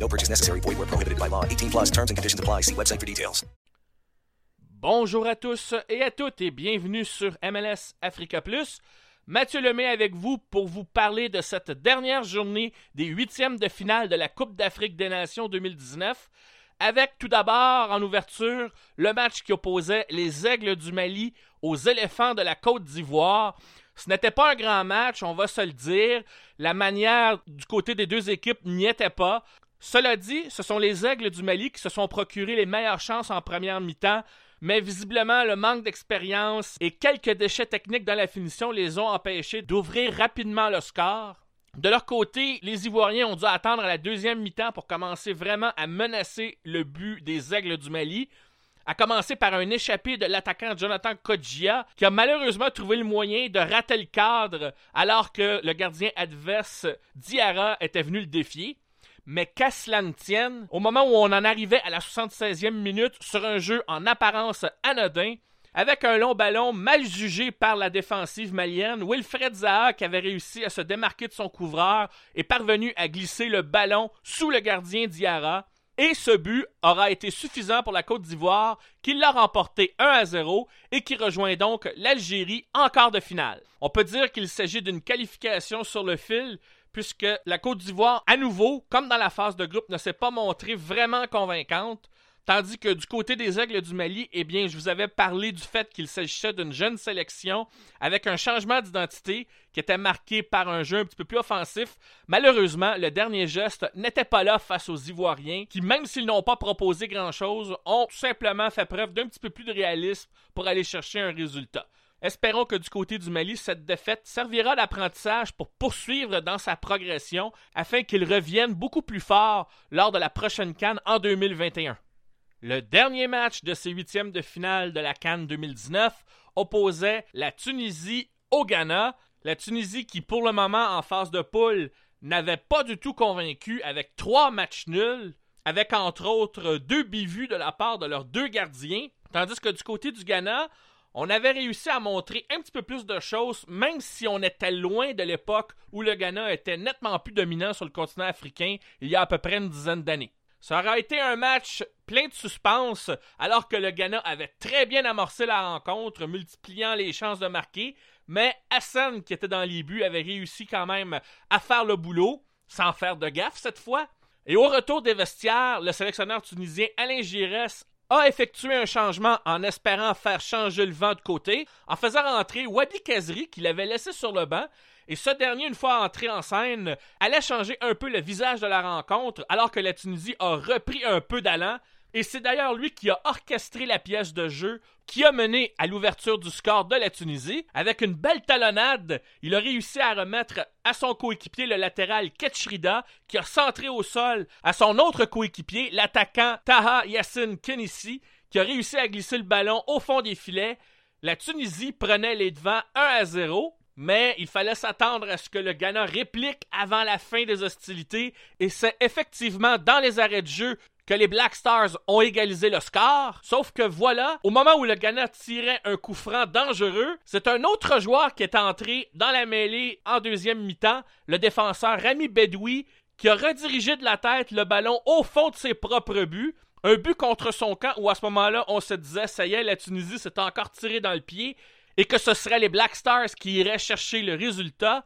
No purchase necessary. Void where prohibited by law. 18 plus terms and conditions apply. See website for details. Bonjour à tous et à toutes et bienvenue sur MLS Africa Plus. Mathieu Lemay avec vous pour vous parler de cette dernière journée des huitièmes de finale de la Coupe d'Afrique des Nations 2019 avec tout d'abord en ouverture le match qui opposait les Aigles du Mali aux éléphants de la Côte d'Ivoire. Ce n'était pas un grand match, on va se le dire. La manière du côté des deux équipes n'y était pas. Cela dit, ce sont les Aigles du Mali qui se sont procurés les meilleures chances en première mi-temps, mais visiblement le manque d'expérience et quelques déchets techniques dans la finition les ont empêchés d'ouvrir rapidement le score. De leur côté, les Ivoiriens ont dû attendre à la deuxième mi-temps pour commencer vraiment à menacer le but des Aigles du Mali, à commencer par un échappé de l'attaquant Jonathan Kodjia, qui a malheureusement trouvé le moyen de rater le cadre alors que le gardien adverse Diarra était venu le défier. Mais qu'à cela ne tienne, au moment où on en arrivait à la 76e minute sur un jeu en apparence anodin, avec un long ballon mal jugé par la défensive malienne, Wilfred Zaha, qui avait réussi à se démarquer de son couvreur, est parvenu à glisser le ballon sous le gardien Diarra. Et ce but aura été suffisant pour la Côte d'Ivoire, qui l'a remporté 1 à 0 et qui rejoint donc l'Algérie en quart de finale. On peut dire qu'il s'agit d'une qualification sur le fil, puisque la Côte d'Ivoire, à nouveau, comme dans la phase de groupe, ne s'est pas montrée vraiment convaincante. Tandis que du côté des Aigles du Mali, eh bien, je vous avais parlé du fait qu'il s'agissait d'une jeune sélection avec un changement d'identité qui était marqué par un jeu un petit peu plus offensif. Malheureusement, le dernier geste n'était pas là face aux Ivoiriens qui, même s'ils n'ont pas proposé grand-chose, ont simplement fait preuve d'un petit peu plus de réalisme pour aller chercher un résultat. Espérons que du côté du Mali, cette défaite servira d'apprentissage pour poursuivre dans sa progression afin qu'il revienne beaucoup plus fort lors de la prochaine Cannes en 2021. Le dernier match de ces huitièmes de finale de la Cannes 2019 opposait la Tunisie au Ghana. La Tunisie qui, pour le moment, en phase de poule, n'avait pas du tout convaincu avec trois matchs nuls, avec entre autres deux bivus de la part de leurs deux gardiens. Tandis que du côté du Ghana, on avait réussi à montrer un petit peu plus de choses, même si on était loin de l'époque où le Ghana était nettement plus dominant sur le continent africain il y a à peu près une dizaine d'années. Ça aurait été un match plein de suspense, alors que le Ghana avait très bien amorcé la rencontre, multipliant les chances de marquer, mais Hassan, qui était dans les buts, avait réussi quand même à faire le boulot, sans faire de gaffe cette fois. Et au retour des vestiaires, le sélectionneur tunisien Alain Giresse a effectué un changement en espérant faire changer le vent de côté, en faisant rentrer Wadi Kazri, qu'il avait laissé sur le banc, et ce dernier, une fois entré en scène, allait changer un peu le visage de la rencontre, alors que la Tunisie a repris un peu d'allant, et c'est d'ailleurs lui qui a orchestré la pièce de jeu qui a mené à l'ouverture du score de la Tunisie. Avec une belle talonnade, il a réussi à remettre à son coéquipier le latéral Ketchrida qui a centré au sol à son autre coéquipier, l'attaquant Taha Yassine Kenissi, qui a réussi à glisser le ballon au fond des filets. La Tunisie prenait les devants 1 à 0 mais il fallait s'attendre à ce que le Ghana réplique avant la fin des hostilités, et c'est effectivement dans les arrêts de jeu que les Black Stars ont égalisé le score. Sauf que voilà, au moment où le Ghana tirait un coup franc dangereux, c'est un autre joueur qui est entré dans la mêlée en deuxième mi-temps, le défenseur Rami Bedoui, qui a redirigé de la tête le ballon au fond de ses propres buts. Un but contre son camp où à ce moment-là, on se disait, ça y est, la Tunisie s'est encore tirée dans le pied et que ce seraient les Black Stars qui iraient chercher le résultat.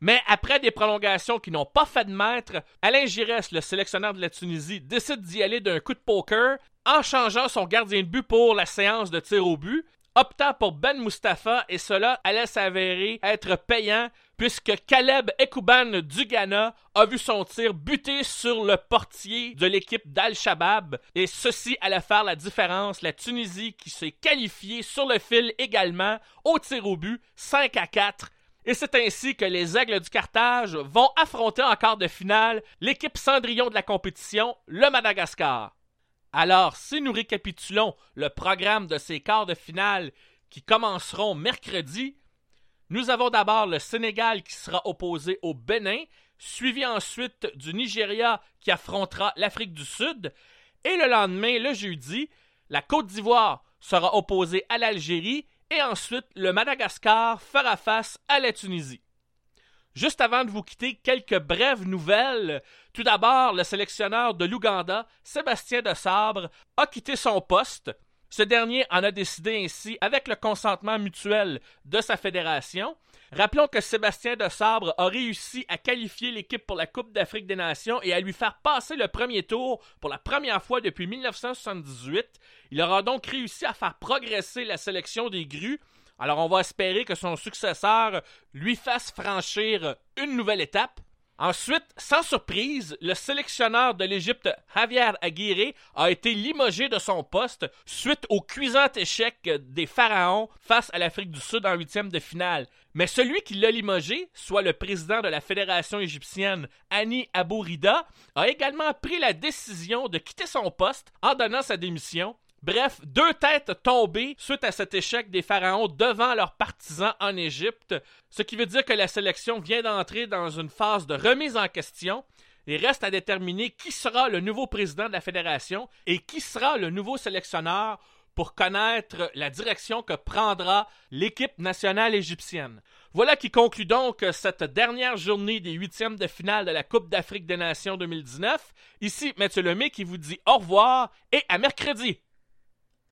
Mais après des prolongations qui n'ont pas fait de maître, Alain Giresse, le sélectionneur de la Tunisie, décide d'y aller d'un coup de poker en changeant son gardien de but pour la séance de tir au but, optant pour Ben Mustafa et cela allait s'avérer être payant puisque Caleb Ekouban du Ghana a vu son tir buter sur le portier de l'équipe d'Al-Shabaab et ceci allait faire la différence. La Tunisie qui s'est qualifiée sur le fil également au tir au but 5 à 4 et c'est ainsi que les Aigles du Carthage vont affronter en quart de finale l'équipe Cendrillon de la compétition, le Madagascar. Alors, si nous récapitulons le programme de ces quarts de finale qui commenceront mercredi, nous avons d'abord le Sénégal qui sera opposé au Bénin, suivi ensuite du Nigeria qui affrontera l'Afrique du Sud, et le lendemain, le jeudi, la Côte d'Ivoire sera opposée à l'Algérie et ensuite le Madagascar fera face à la Tunisie. Juste avant de vous quitter, quelques brèves nouvelles. Tout d'abord, le sélectionneur de l'Ouganda, Sébastien de Sabre, a quitté son poste. Ce dernier en a décidé ainsi avec le consentement mutuel de sa fédération. Rappelons que Sébastien de Sabre a réussi à qualifier l'équipe pour la Coupe d'Afrique des Nations et à lui faire passer le premier tour pour la première fois depuis 1978. Il aura donc réussi à faire progresser la sélection des grues alors on va espérer que son successeur lui fasse franchir une nouvelle étape. Ensuite, sans surprise, le sélectionneur de l'Égypte, Javier Aguirre, a été limogé de son poste suite au cuisant échec des Pharaons face à l'Afrique du Sud en huitième de finale. Mais celui qui l'a limogé, soit le président de la Fédération égyptienne, Ani Abourida, a également pris la décision de quitter son poste en donnant sa démission Bref, deux têtes tombées suite à cet échec des Pharaons devant leurs partisans en Égypte, ce qui veut dire que la sélection vient d'entrer dans une phase de remise en question. Il reste à déterminer qui sera le nouveau président de la fédération et qui sera le nouveau sélectionneur pour connaître la direction que prendra l'équipe nationale égyptienne. Voilà qui conclut donc cette dernière journée des huitièmes de finale de la Coupe d'Afrique des Nations 2019. Ici Mathieu Lemay qui vous dit au revoir et à mercredi.